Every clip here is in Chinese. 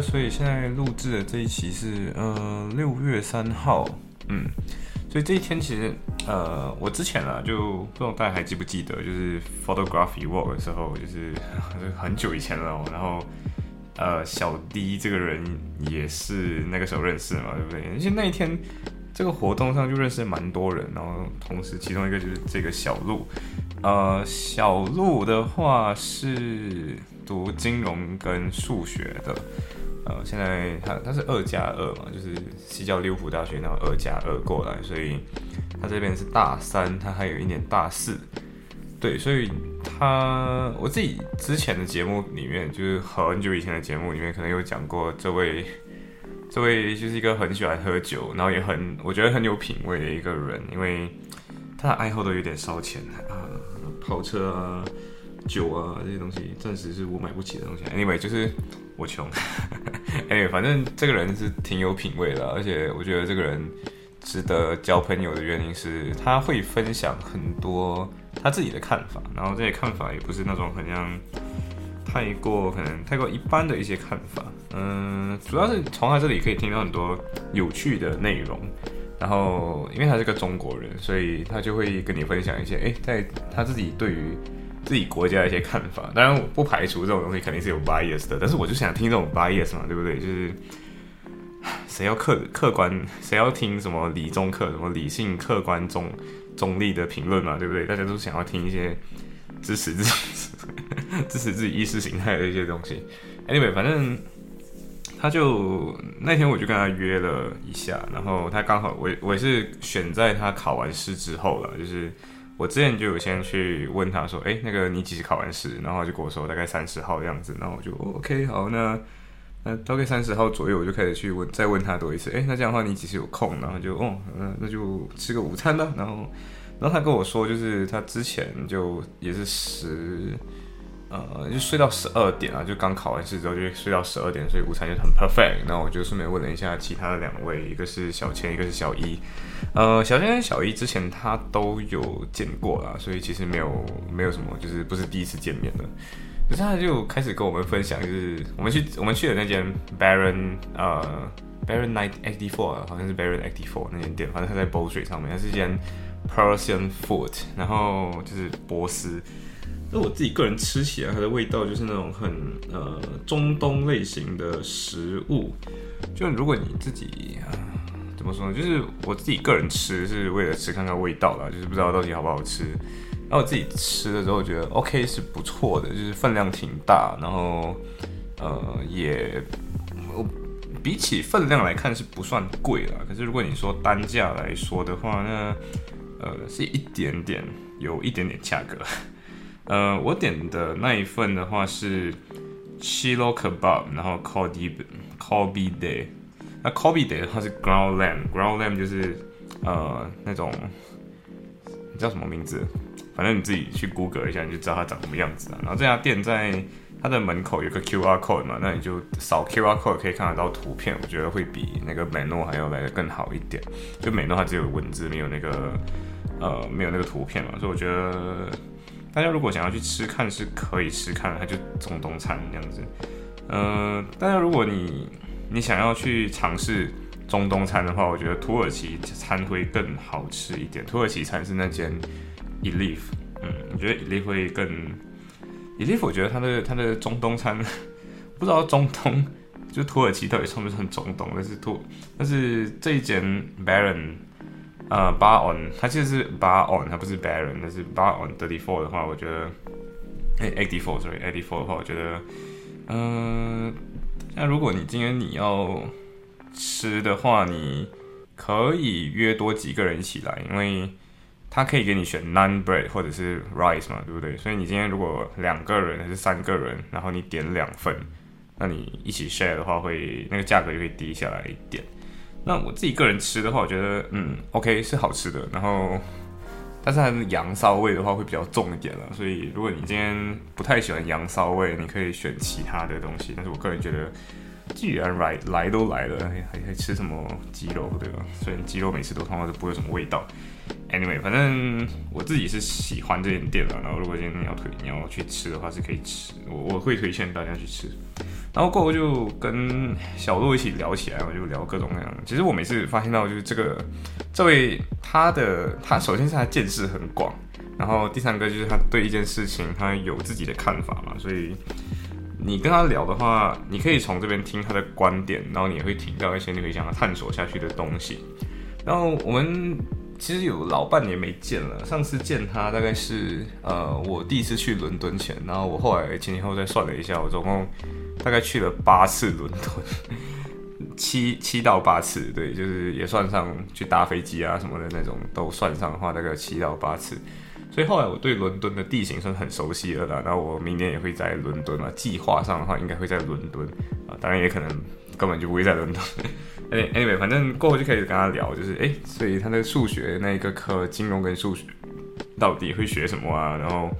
所以现在录制的这一期是呃六月三号，嗯，所以这一天其实呃我之前啊就不知道大家还记不记得，就是 photography walk 的时候，就是 很久以前了、然后呃小 D 这个人也是那个时候认识嘛，对不对？而且那一天这个活动上就认识蛮多人，然后同时其中一个就是这个小鹿，呃，小鹿的话是读金融跟数学的，呃，现在他他是二加二嘛，就是西交利物浦大学那种二加二过来，所以他这边是大三，他还有一年大四，对，所以他我自己之前的节目里面，就是很久以前的节目里面，可能有讲过这位。这位就是一个很喜欢喝酒，然后也很我觉得很有品味的一个人，因为他的爱好都有点烧钱啊，跑车啊、酒啊这些东西，暂时是我买不起的东西。Anyway，就是我穷。哎反正这个人是挺有品味的，而且我觉得这个人值得交朋友的原因是他会分享很多他自己的看法，然后这些看法也不是那种很像太过可能太过一般的一些看法。嗯，主要是从他这里可以听到很多有趣的内容，然后因为他是个中国人，所以他就会跟你分享一些，诶，在他自己对于自己国家的一些看法。当然，我不排除这种东西肯定是有 bias 的，但是我就想听这种 bias 嘛，对不对？就是谁要客客观，谁要听什么理中客，什么理性、客观、中中立的评论嘛，对不对？大家都想要听一些支持自、支持自己意识形态的一些东西。Anyway，反正。他就那天我就跟他约了一下，然后他刚好我我也是选在他考完试之后了，就是我之前就有先去问他说，哎，那个你几时考完试？然后就跟我说大概三十号这样子，然后我就 OK 好，那那大概三十号左右我就开始去问再问他多一次，哎，那这样的话你几时有空？然后就哦，那那就吃个午餐吧。然后然后他跟我说，就是他之前就也是十。呃，就睡到十二点啊，就刚考完试之后就睡到十二点，所以午餐就很 perfect。那我就顺便问了一下其他的两位，一个是小千，一个是小一。呃，小千跟小一之前他都有见过啦，所以其实没有没有什么，就是不是第一次见面了。可是他就开始跟我们分享，就是我们去我们去的那间 Baron 呃 Baron Night Eighty Four，好像是 Baron Eighty Four 那间店，反正他在 Bow Street 上面，它是一间 Persian Food，然后就是波斯。那我自己个人吃起来，它的味道就是那种很呃中东类型的食物。就如果你自己啊怎么说呢？就是我自己个人吃是为了吃看看味道啦，就是不知道到底好不好吃。那我自己吃的时候觉得 OK 是不错的，就是分量挺大，然后呃也我比起分量来看是不算贵啦。可是如果你说单价来说的话，那呃是一点点有一点点价格。呃，我点的那一份的话是 chilo kebab，然后 kobe kobe day，那 kobe day 它是 ground lamb，ground lamb 就是呃那种你叫什么名字？反正你自己去 Google 一下，你就知道它长什么样子了。然后这家店在它的门口有个 QR code 嘛，那你就扫 QR code 可以看得到图片，我觉得会比那个美诺还要来的更好一点。就美诺它只有文字，没有那个呃没有那个图片嘛，所以我觉得。大家如果想要去吃看是可以吃看，它就中东餐这样子。呃，大家如果你你想要去尝试中东餐的话，我觉得土耳其餐会更好吃一点。土耳其餐是那间 Elif，嗯，我觉得 Elif 会更 Elif，我觉得它的它的中东餐 不知道中东就土耳其到底算不算中东，但是土但是这一间 Baron。呃，Bar on，它其实是 Bar on，它不是 Baron，但是 Bar on thirty four 的话，我觉得，哎，eighty four，sorry，eighty four 的话，我觉得，嗯，那如果你今天你要吃的话，你可以约多几个人一起来，因为它可以给你选 naan bread 或者是 rice 嘛，对不对？所以你今天如果两个人还是三个人，然后你点两份，那你一起 share 的话，会那个价格就会低下来一点。那我自己个人吃的话，我觉得嗯，OK 是好吃的，然后但是它的羊骚味的话会比较重一点了。所以如果你今天不太喜欢羊骚味，你可以选其他的东西。但是我个人觉得，既然来来都来了，还还吃什么鸡肉对吧？虽然鸡肉每次都通常都不会有什么味道。Anyway，反正我自己是喜欢这间店的。然后如果今天你要推你要去吃的话，是可以吃，我我会推荐大家去吃。然后过后就跟小鹿一起聊起来，我就聊各种各样的。其实我每次发现到就是这个这位他的他首先是他见识很广，然后第三个就是他对一件事情他有自己的看法嘛，所以你跟他聊的话，你可以从这边听他的观点，然后你也会听到一些你可以想要探索下去的东西。然后我们。其实有老半年没见了，上次见他大概是呃我第一次去伦敦前，然后我后来前前后再算了一下，我总共大概去了八次伦敦，七七到八次，对，就是也算上去搭飞机啊什么的那种都算上的话，大概七到八次，所以后来我对伦敦的地形算很熟悉了啦。然后我明年也会在伦敦嘛，计划上的话应该会在伦敦啊，当然也可能根本就不会在伦敦。哎，anyway，反正过后就可以跟他聊，就是哎，所以他的数学那一个科，金融跟数学到底会学什么啊？然后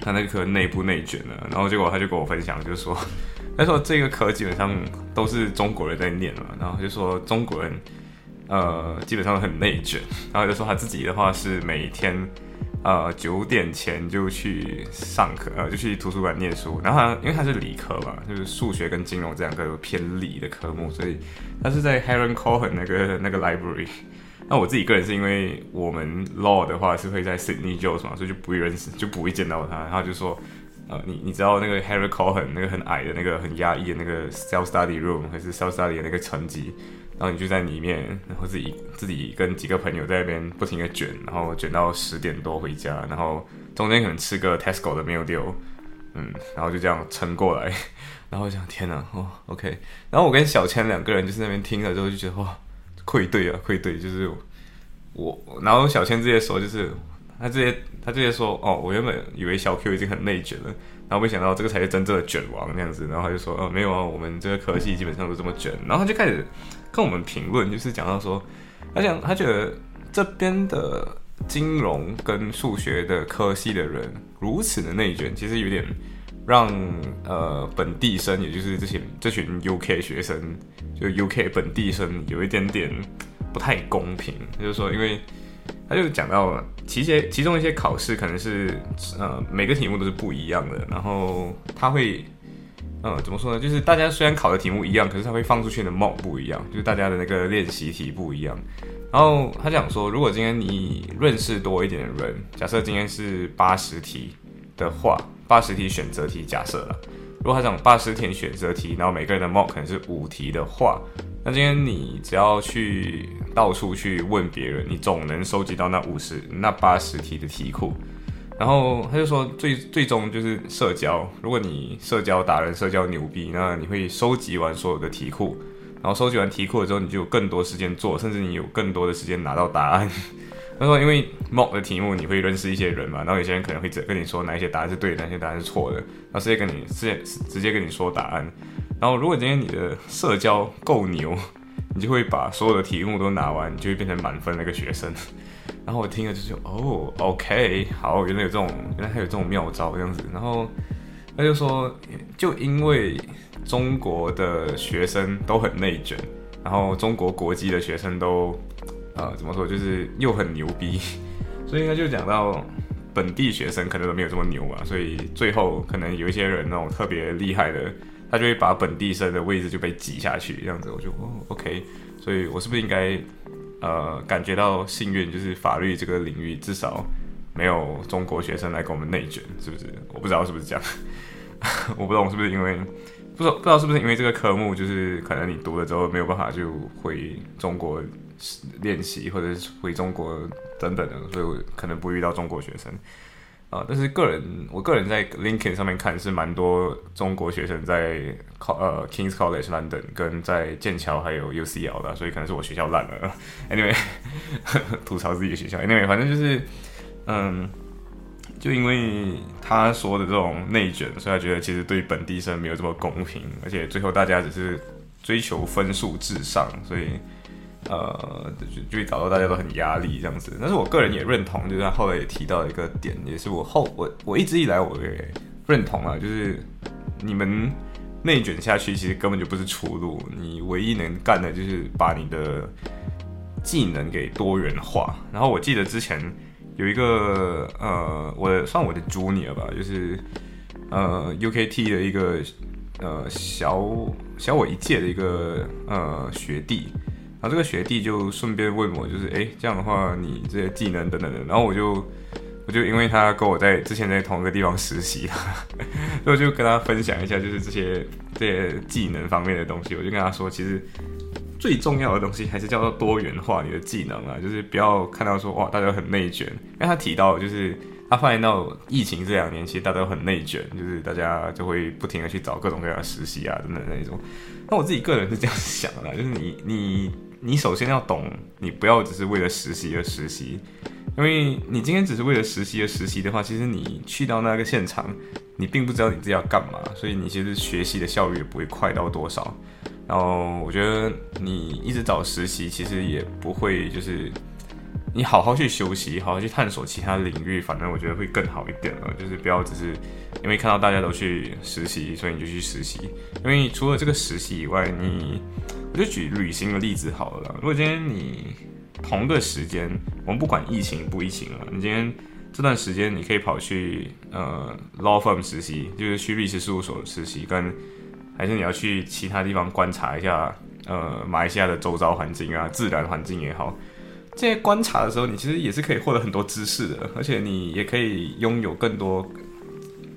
他那个科内部内卷了，然后结果他就跟我分享，就是说，他说这个科基本上都是中国人在念嘛，然后就说中国人呃基本上很内卷，然后就说他自己的话是每天。呃，九点前就去上课，呃，就去图书馆念书。然后，因为他是理科嘛，就是数学跟金融这两个偏理的科目，所以他是在 Heron Cohen 那个那个 library。那我自己个人是因为我们 law 的话是会在 Sydney Jones 嘛，所以就不会认识，就不会见到他。然后就说，呃，你你知道那个 Heron Cohen 那个很矮的那个很压抑的那个 self study room 还是 self study 的那个层级？然后你就在里面，然后自己自己跟几个朋友在那边不停的卷，然后卷到十点多回家，然后中间可能吃个 Tesco 的 meal deal，嗯，然后就这样撑过来。然后我想，天哪，哦，OK。然后我跟小千两个人就是那边听了之后就觉得哇，愧对啊，愧对，就是我。然后小千这些说，就是他这些他这些说，哦，我原本以为小 Q 已经很内卷了。然后没想到这个才是真正的卷王那样子，然后他就说：“哦，没有啊，我们这个科系基本上都这么卷。”然后他就开始跟我们评论，就是讲到说，他讲他觉得这边的金融跟数学的科系的人如此的内卷，其实有点让呃本地生，也就是这些这群 UK 学生，就 UK 本地生有一点点不太公平，就是说因为。他就讲到，其些其中一些考试可能是，呃，每个题目都是不一样的，然后他会，嗯，怎么说呢？就是大家虽然考的题目一样，可是他会放出去的 mock 不一样，就是大家的那个练习题不一样。然后他讲说，如果今天你认识多一点的人，假设今天是八十题的话，八十题选择题假设了，如果他讲八十题选择题，然后每个人的 mock 可能是五题的话。那今天你只要去到处去问别人，你总能收集到那五十、那八十题的题库。然后他就说，最最终就是社交。如果你社交达人、社交牛逼，那你会收集完所有的题库。然后收集完题库了之后，你就有更多时间做，甚至你有更多的时间拿到答案。他说，因为 mock 的题目你会认识一些人嘛，然后有些人可能会跟你说哪一些答案是对，哪些答案是错的，然后直接跟你直接直接跟你说答案。然后，如果今天你的社交够牛，你就会把所有的题目都拿完，你就会变成满分那个学生。然后我听了就是：“哦，OK，好，原来有这种，原来还有这种妙招这样子。”然后他就说：“就因为中国的学生都很内卷，然后中国国籍的学生都，呃，怎么说，就是又很牛逼，所以他就讲到本地学生可能都没有这么牛嘛，所以最后可能有一些人那种特别厉害的。”他就会把本地生的位置就被挤下去，这样子我就哦，OK，所以我是不是应该呃感觉到幸运，就是法律这个领域至少没有中国学生来跟我们内卷，是不是？我不知道是不是这样，我不懂是不是因为不知道不知道是不是因为这个科目就是可能你读了之后没有办法就回中国练习，或者是回中国等等的，所以我可能不遇到中国学生。啊，但是个人，我个人在 LinkedIn 上面看是蛮多中国学生在考呃 Kings College London 跟在剑桥还有 UCL 的，所以可能是我学校烂了。Anyway，吐槽自己的学校。Anyway，反正就是，嗯，就因为他说的这种内卷，所以他觉得其实对本地生没有这么公平，而且最后大家只是追求分数至上，所以呃就就会搞到大家都很压力这样子。但是我个人也认同，就是他后来也提到一个点，也是我后我我一直以来我也认同啊，就是你们内卷下去，其实根本就不是出路，你唯一能干的就是把你的技能给多元化。然后我记得之前。有一个呃，我算我的 junior 吧，就是呃 UKT 的一个呃小小我一届的一个呃学弟，然后这个学弟就顺便问我，就是哎这样的话你这些技能等等的，然后我就我就因为他跟我在之前在同一个地方实习，所以我就跟他分享一下，就是这些这些技能方面的东西，我就跟他说，其实。最重要的东西还是叫做多元化你的技能啊，就是不要看到说哇大家很内卷，因为他提到就是他发现到疫情这两年其实大家都很内卷，就是大家就会不停的去找各种各样的实习啊等等那种。那我自己个人是这样想的，就是你你你首先要懂，你不要只是为了实习而实习，因为你今天只是为了实习而实习的话，其实你去到那个现场，你并不知道你自己要干嘛，所以你其实学习的效率也不会快到多少。然后我觉得你一直找实习，其实也不会就是你好好去休息，好好去探索其他领域，反正我觉得会更好一点了。就是不要只是因为看到大家都去实习，所以你就去实习。因为除了这个实习以外，你我就举旅行的例子好了。如果今天你同个时间，我们不管疫情不疫情了，你今天这段时间你可以跑去呃 law firm 实习，就是去律师事务所实习，跟还是你要去其他地方观察一下，呃，马来西亚的周遭环境啊，自然环境也好，这些观察的时候，你其实也是可以获得很多知识的，而且你也可以拥有更多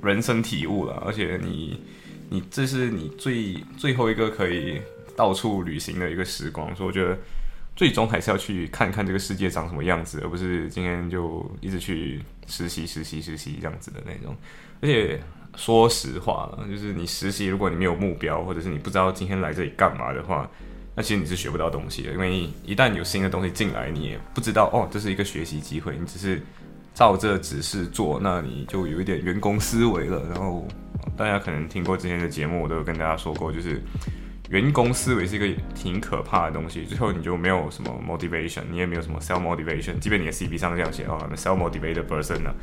人生体悟了。而且你，你这是你最最后一个可以到处旅行的一个时光，所以我觉得最终还是要去看看这个世界长什么样子，而不是今天就一直去实习、实习、实习这样子的那种，而且。说实话，就是你实习，如果你没有目标，或者是你不知道今天来这里干嘛的话，那其实你是学不到东西的。因为一旦有新的东西进来，你也不知道哦，这是一个学习机会，你只是照这指示做，那你就有一点员工思维了。然后大家可能听过之前的节目，我都有跟大家说过，就是。员工思维是一个挺可怕的东西，最后你就没有什么 motivation，你也没有什么 self motivation。即便你的 CV 上这样写哦，self motivated person 呢，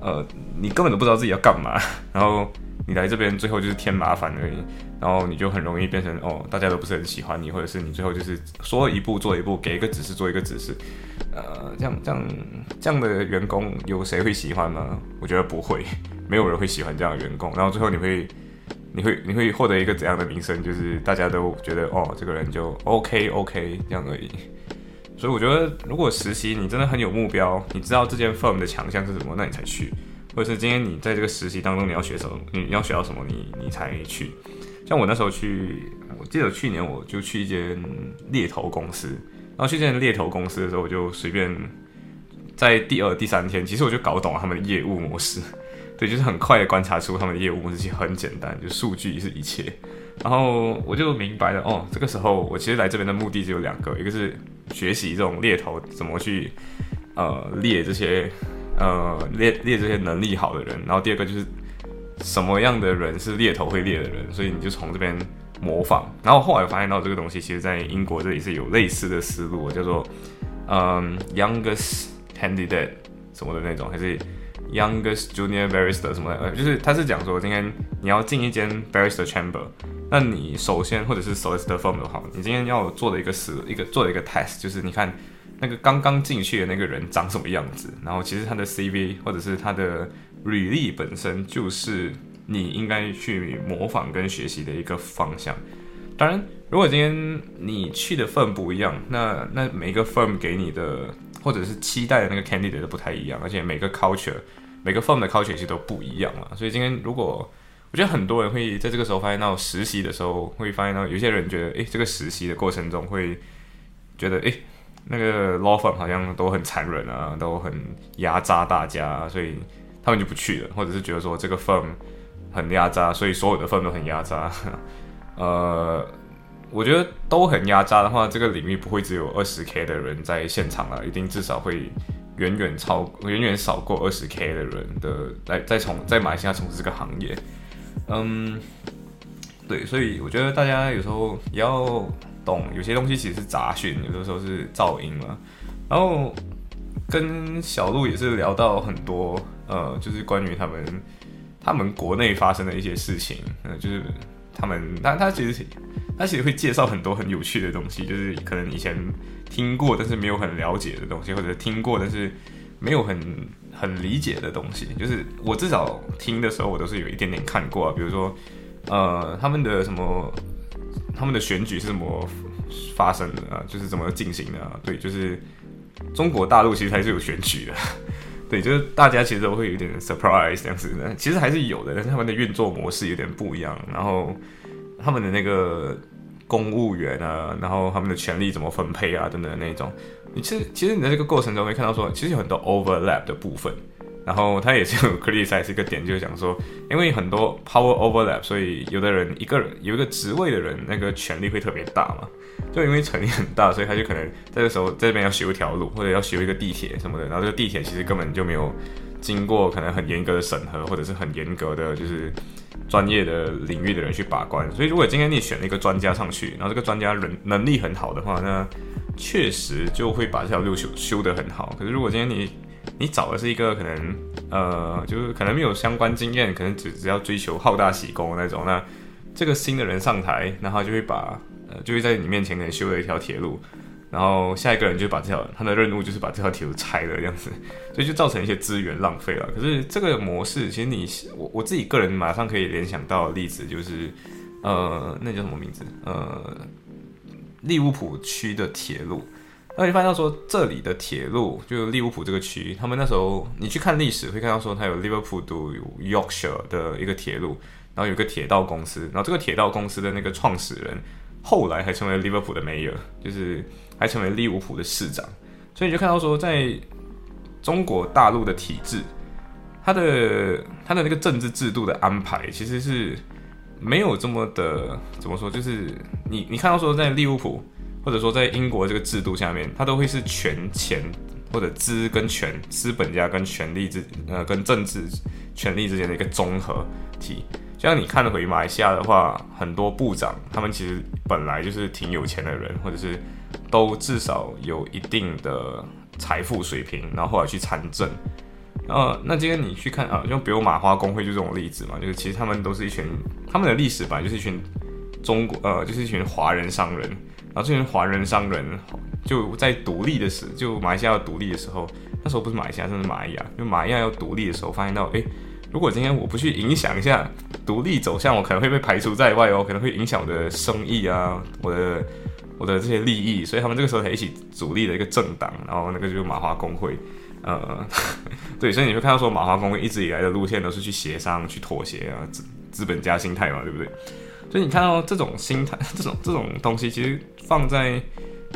呃，你根本都不知道自己要干嘛，然后你来这边最后就是添麻烦而已，然后你就很容易变成哦，大家都不是很喜欢你，或者是你最后就是说一步做一步，给一个指示做一个指示，呃，这样这样这样的员工有谁会喜欢呢？我觉得不会，没有人会喜欢这样的员工，然后最后你会。你会你会获得一个怎样的名声？就是大家都觉得哦，这个人就 OK OK 这样而已。所以我觉得，如果实习你真的很有目标，你知道这间 firm 的强项是什么，那你才去；或者是今天你在这个实习当中你要学什么，你要学到什么，你你才去。像我那时候去，我记得去年我就去一间猎头公司，然后去这间猎头公司的时候，我就随便在第二、第三天，其实我就搞懂了他们的业务模式。对，就是很快的观察出他们的业务模式其实很简单，就数据是一切。然后我就明白了，哦，这个时候我其实来这边的目的只有两个，一个是学习这种猎头怎么去呃猎这些呃猎猎这些能力好的人，然后第二个就是什么样的人是猎头会猎的人，所以你就从这边模仿。然后后来发现到这个东西，其实在英国这里是有类似的思路，叫做嗯 youngest candidate 什么的那种，还是。Youngest junior barrister 什么的，呃，就是他是讲说，今天你要进一间 barrister chamber，那你首先或者是 solicitor firm 的话，你今天要做的一个是一个做的一个 test，就是你看那个刚刚进去的那个人长什么样子，然后其实他的 CV 或者是他的履历本身就是你应该去模仿跟学习的一个方向。当然，如果今天你去的 firm 不一样，那那每个 firm 给你的或者是期待的那个 candidate 都不太一样，而且每个 culture。每个 firm 的 culture 其实都不一样嘛，所以今天如果我觉得很多人会在这个时候发现到实习的时候，会发现到有些人觉得，诶，这个实习的过程中会觉得，诶，那个 law firm 好像都很残忍啊，都很压榨大家，所以他们就不去了，或者是觉得说这个 firm 很压榨，所以所有的 firm 都很压榨。呃，我觉得都很压榨的话，这个领域不会只有二十 k 的人在现场了，一定至少会。远远超远远少过二十 K 的人的来再从在马来西亚从事这个行业，嗯，对，所以我觉得大家有时候也要懂，有些东西其实是杂讯，有的时候是噪音嘛。然后跟小鹿也是聊到很多，呃，就是关于他们他们国内发生的一些事情，呃，就是他们，但他其实他其实会介绍很多很有趣的东西，就是可能以前。听过但是没有很了解的东西，或者听过但是没有很很理解的东西，就是我至少听的时候，我都是有一点点看过啊。比如说，呃，他们的什么，他们的选举是怎么发生的啊？就是怎么进行的？啊？对，就是中国大陆其实还是有选举的，对，就是大家其实都会有点 surprise 这样子的，其实还是有的，但是他们的运作模式有点不一样，然后他们的那个。公务员啊，然后他们的权利怎么分配啊，等等那种。你其实其实你在这个过程中会看到说，其实有很多 overlap 的部分。然后他也是有 criticize 一个点，就是讲说，因为很多 power overlap，所以有的人一个人有一个职位的人，那个权力会特别大嘛。就因为权力很大，所以他就可能在这时候这边要修一条路，或者要修一个地铁什么的。然后这个地铁其实根本就没有经过可能很严格的审核，或者是很严格的就是。专业的领域的人去把关，所以如果今天你选了一个专家上去，然后这个专家人能力很好的话，那确实就会把这条路修修得很好。可是如果今天你你找的是一个可能呃，就是可能没有相关经验，可能只只要追求好大喜功那种，那这个新的人上台，然后就会把呃就会在你面前可能修了一条铁路。然后下一个人就把这条他的任务就是把这条铁路拆了这样子，所以就造成一些资源浪费了。可是这个模式，其实你我我自己个人马上可以联想到的例子就是，呃，那叫什么名字？呃，利物浦区的铁路。那你发现说这里的铁路，就利物浦这个区，他们那时候你去看历史会看到说，它有 Liverpool to Yorkshire 的一个铁路，然后有个铁道公司，然后这个铁道公司的那个创始人后来还成为利物浦的 mayor，就是。还成为利物浦的市长，所以你就看到说，在中国大陆的体制，它的它的那个政治制度的安排，其实是没有这么的怎么说，就是你你看到说，在利物浦或者说在英国这个制度下面，它都会是权钱或者资跟权，资本家跟权力之呃跟政治权力之间的一个综合体。像你看回马来西亚的话，很多部长他们其实本来就是挺有钱的人，或者是。都至少有一定的财富水平，然后后来去参政。呃，那今天你去看啊，就比如马华工会就这种例子嘛，就是其实他们都是一群，他们的历史本来就是一群中国呃，就是一群华人商人。然后这群华人商人就在独立的时，就马来西亚要独立的时候，那时候不是马来西亚，是马来亚。就马来亚要独立的时候，发现到，哎，如果今天我不去影响一下独立走向，我可能会被排除在外哦，可能会影响我的生意啊，我的。我的这些利益，所以他们这个时候才一起组立了一个政党，然后那个就是马华工会，呃，对，所以你会看到说马华工会一直以来的路线都是去协商、去妥协啊，资资本家心态嘛，对不对？所以你看到这种心态、这种这种东西，其实放在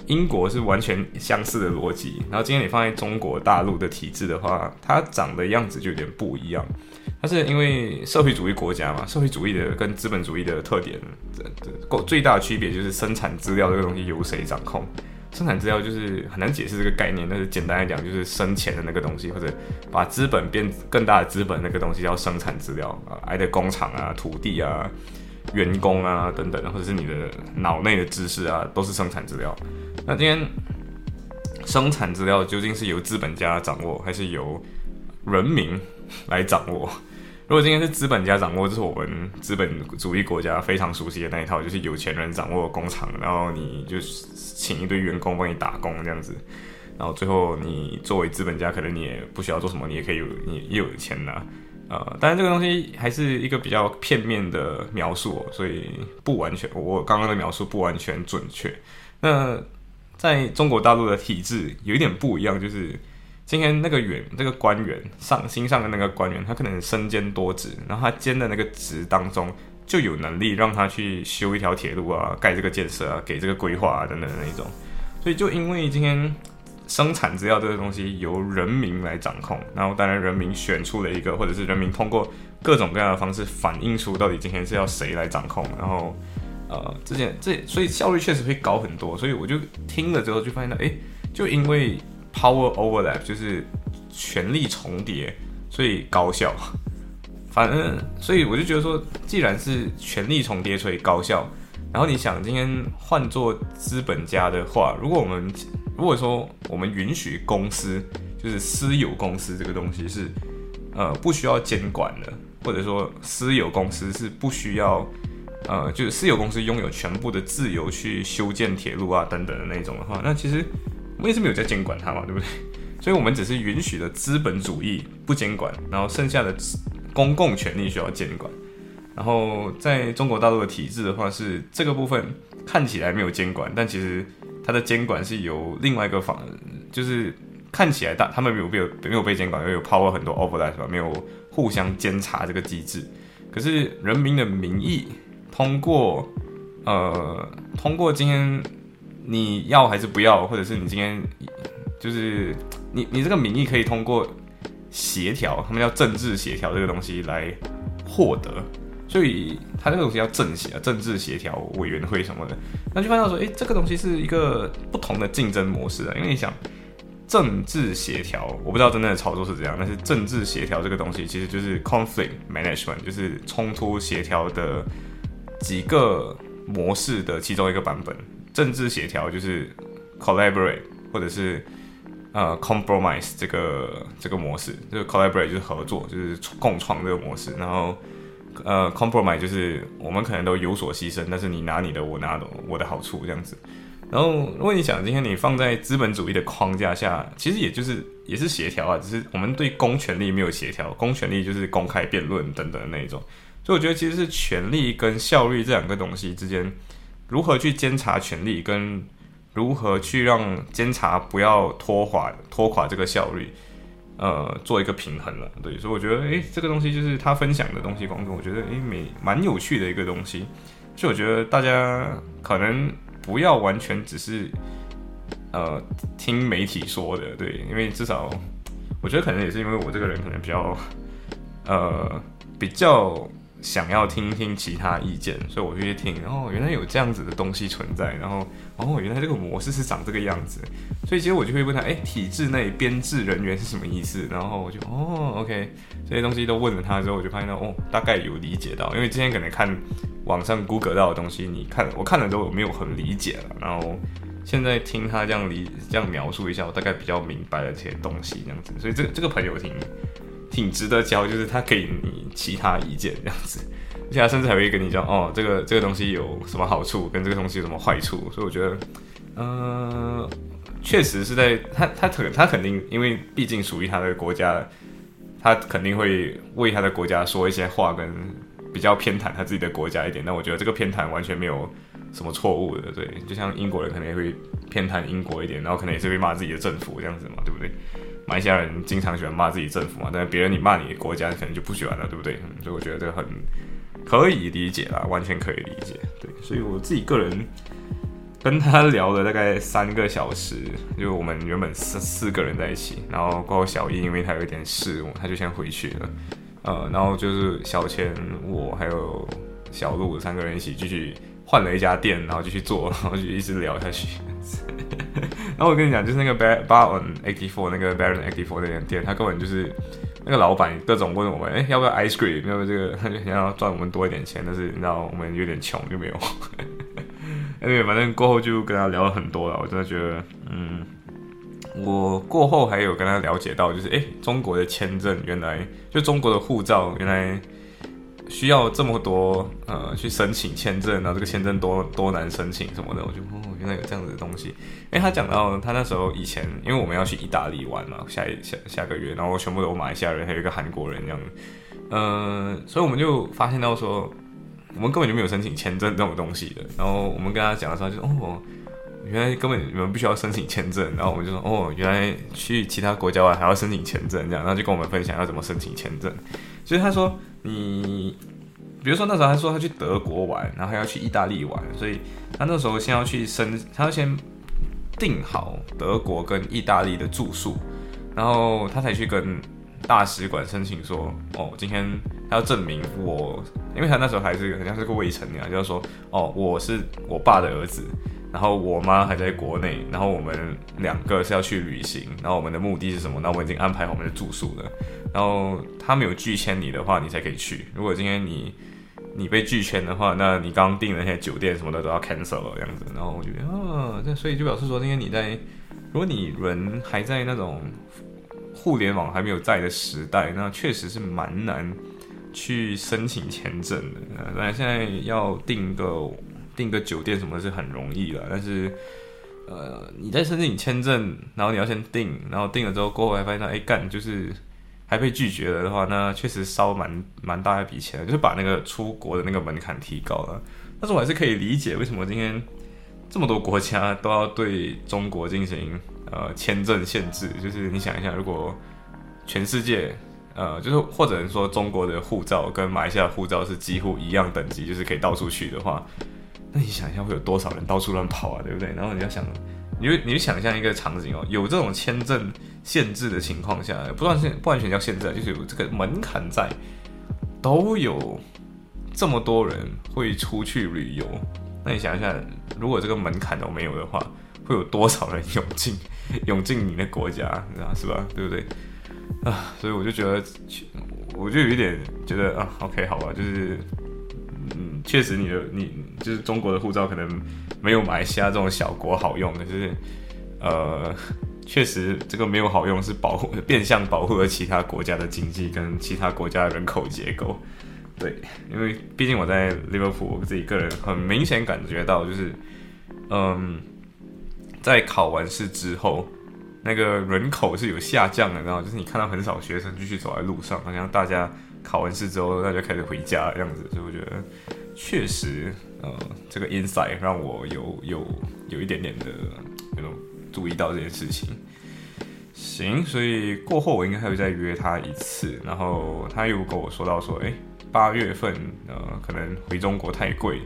英国是完全相似的逻辑，然后今天你放在中国大陆的体制的话，它长的样子就有点不一样。它是因为社会主义国家嘛，社会主义的跟资本主义的特点，这这最大的区别就是生产资料这个东西由谁掌控。生产资料就是很难解释这个概念，但是简单来讲就是生钱的那个东西，或者把资本变更大的资本那个东西叫生产资料啊，挨的工厂啊、土地啊、员工啊等等，或者是你的脑内的知识啊，都是生产资料。那今天生产资料究竟是由资本家掌握，还是由人民来掌握？如果今天是资本家掌握，这是我们资本主义国家非常熟悉的那一套，就是有钱人掌握工厂，然后你就请一堆员工帮你打工这样子，然后最后你作为资本家，可能你也不需要做什么，你也可以有你也有钱拿。呃，当然这个东西还是一个比较片面的描述，所以不完全，我刚刚的描述不完全准确。那在中国大陆的体制有一点不一样，就是。今天那个员，这个官员上新上的那个官员，他可能身兼多职，然后他兼的那个职当中就有能力让他去修一条铁路啊，盖这个建设啊，给这个规划啊等等的那种。所以就因为今天生产资料这个东西由人民来掌控，然后当然人民选出了一个，或者是人民通过各种各样的方式反映出到底今天是要谁来掌控，然后呃，这件这所以效率确实会高很多。所以我就听了之后就发现到，哎，就因为。power overlap，就是权力重叠，所以高效。反正，所以我就觉得说，既然是权力重叠，所以高效。然后你想，今天换做资本家的话，如果我们如果说我们允许公司，就是私有公司这个东西是呃不需要监管的，或者说私有公司是不需要呃就是私有公司拥有全部的自由去修建铁路啊等等的那种的话，那其实我们也是没有在监管它嘛，对不对？所以我们只是允许了资本主义不监管，然后剩下的公共权利需要监管。然后在中国大陆的体制的话，是这个部分看起来没有监管，但其实它的监管是由另外一个方，就是看起来大他们没有被没有被监管，因为有 power 很多 overlap 吧，没有互相监察这个机制。可是人民的民意通过呃通过今天你要还是不要，或者是你今天就是你你这个名义可以通过协调，他们叫政治协调这个东西来获得。所以他这个东西叫政协、政治协调委员会什么的，那就发现说，哎，这个东西是一个不同的竞争模式啊。因为你想，政治协调，我不知道真正的操作是怎样，但是政治协调这个东西其实就是 conflict management，就是冲突协调的几个模式的其中一个版本。政治协调就是 collaborate 或者是呃 compromise 这个这个模式，就是 collaborate 就是合作，就是共创这个模式，然后。呃，compromise 就是我们可能都有所牺牲，但是你拿你的，我拿的我的好处这样子。然后，如果你想今天你放在资本主义的框架下，其实也就是也是协调啊，只是我们对公权力没有协调，公权力就是公开辩论等等的那一种。所以我觉得其实是权力跟效率这两个东西之间，如何去监察权力，跟如何去让监察不要拖垮拖垮这个效率。呃，做一个平衡了，对，所以我觉得，诶，这个东西就是他分享的东西，光中我觉得，诶，蛮蛮有趣的一个东西，所以我觉得大家可能不要完全只是呃听媒体说的，对，因为至少我觉得可能也是因为我这个人可能比较呃比较。想要听听其他意见，所以我就去听。然哦，原来有这样子的东西存在。然后，哦，原来这个模式是长这个样子。所以其实我就会问他，哎，体制内编制人员是什么意思？然后我就，哦，OK，这些东西都问了他之后，我就发现到，哦，大概有理解到。因为之前可能看网上 Google 到的东西，你看我看了之后没有很理解了。然后现在听他这样理这样描述一下，我大概比较明白了这些东西这样子。所以这这个朋友挺。挺值得教，就是他给你其他意见这样子，而且他甚至还会跟你讲哦，这个这个东西有什么好处，跟这个东西有什么坏处。所以我觉得，呃，确实是在他他肯他肯定，因为毕竟属于他的国家，他肯定会为他的国家说一些话，跟比较偏袒他自己的国家一点。那我觉得这个偏袒完全没有什么错误的，对，就像英国人可能也会偏袒英国一点，然后可能也是会骂自己的政府这样子嘛，对不对？马来西亚人经常喜欢骂自己政府嘛，但是别人你骂你国家，可能就不喜欢了，对不对？所以我觉得这个很可以理解啦，完全可以理解。对，所以我自己个人跟他聊了大概三个小时，就我们原本四四个人在一起，然后包括小易，因为他有一点事，他就先回去了。呃，然后就是小千、我还有小鹿三个人一起继续换了一家店，然后继续做，然后就一直聊下去。然后我跟你讲，就是那个 Bar Bar on Eighty Four 那个 Baron Eighty Four 那间店，他根本就是那个老板各种问我们，哎，要不要 ice cream？要不要这个？他就想要赚我们多一点钱，但是你知道我们有点穷，就没有。因为反正过后就跟他聊了很多了，我真的觉得，嗯，我过后还有跟他了解到，就是哎，中国的签证原来就中国的护照原来。需要这么多呃去申请签证，然后这个签证多多难申请什么的，我就哦原来有这样子的东西。因为他讲到他那时候以前，因为我们要去意大利玩嘛，下一下下个月，然后全部都马来西亚人，还有一个韩国人这样，嗯，所以我们就发现到说，我们根本就没有申请签证这种东西的。然后我们跟他讲的时候，就哦，原来根本你们不需要申请签证。然后我们就说哦，原来去其他国家玩还要申请签证这样，然后就跟我们分享要怎么申请签证。所以他说。你比如说那时候他说他去德国玩，然后还要去意大利玩，所以他那时候先要去申，他要先订好德国跟意大利的住宿，然后他才去跟大使馆申请说，哦，今天他要证明我，因为他那时候还是好像是个未成年，就是说，哦，我是我爸的儿子，然后我妈还在国内，然后我们两个是要去旅行，然后我们的目的是什么？那我已经安排好我们的住宿了，然后他没有拒签你的话，你才可以去。如果今天你你被拒签的话，那你刚订的那些酒店什么的都要 cancel 了，这样子。然后我觉得，啊，这所以就表示说，今天你在，如果你人还在那种互联网还没有在的时代，那确实是蛮难去申请签证的。当然，现在要订个。订个酒店什么是很容易了，但是，呃，你在申请签证，然后你要先订，然后订了之后过后还发现，哎干，就是还被拒绝了的话，那确实烧蛮蛮大一笔钱，就是把那个出国的那个门槛提高了。但是我还是可以理解为什么今天这么多国家都要对中国进行呃签证限制，就是你想一下，如果全世界呃就是或者说中国的护照跟马来西亚护照是几乎一样等级，就是可以到处去的话。那你想一下，会有多少人到处乱跑啊，对不对？然后你要想，你就你就想象一个场景哦，有这种签证限制的情况下，不算是不完全叫限制，就是有这个门槛在，都有这么多人会出去旅游。那你想一下，如果这个门槛都没有的话，会有多少人涌进涌进你的国家，你知道是吧？对不对？啊，所以我就觉得，我就有一点觉得啊，OK，好吧，就是。嗯，确实，你的你就是中国的护照可能没有马来西亚这种小国好用，可是呃，确实这个没有好用，是保护变相保护了其他国家的经济跟其他国家的人口结构。对，因为毕竟我在利物浦，我自己个人很明显感觉到，就是嗯，在考完试之后，那个人口是有下降的，然后就是你看到很少学生继续走在路上，好像大家。考完试之后，大家开始回家这样子，所以我觉得确实，呃，这个 insight 让我有有有一点点的那种注意到这件事情。行，所以过后我应该还会再约他一次，然后他又跟我说到说，哎，八月份呃可能回中国太贵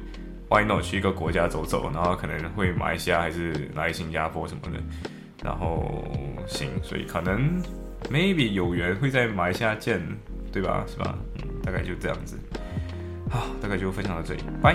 ，Why not 去一个国家走走，然后可能会马来西亚还是来新加坡什么的，然后行，所以可能 maybe 有缘会在马来西亚见。对吧？是吧？嗯，大概就这样子。好，大概就分享到这里，拜。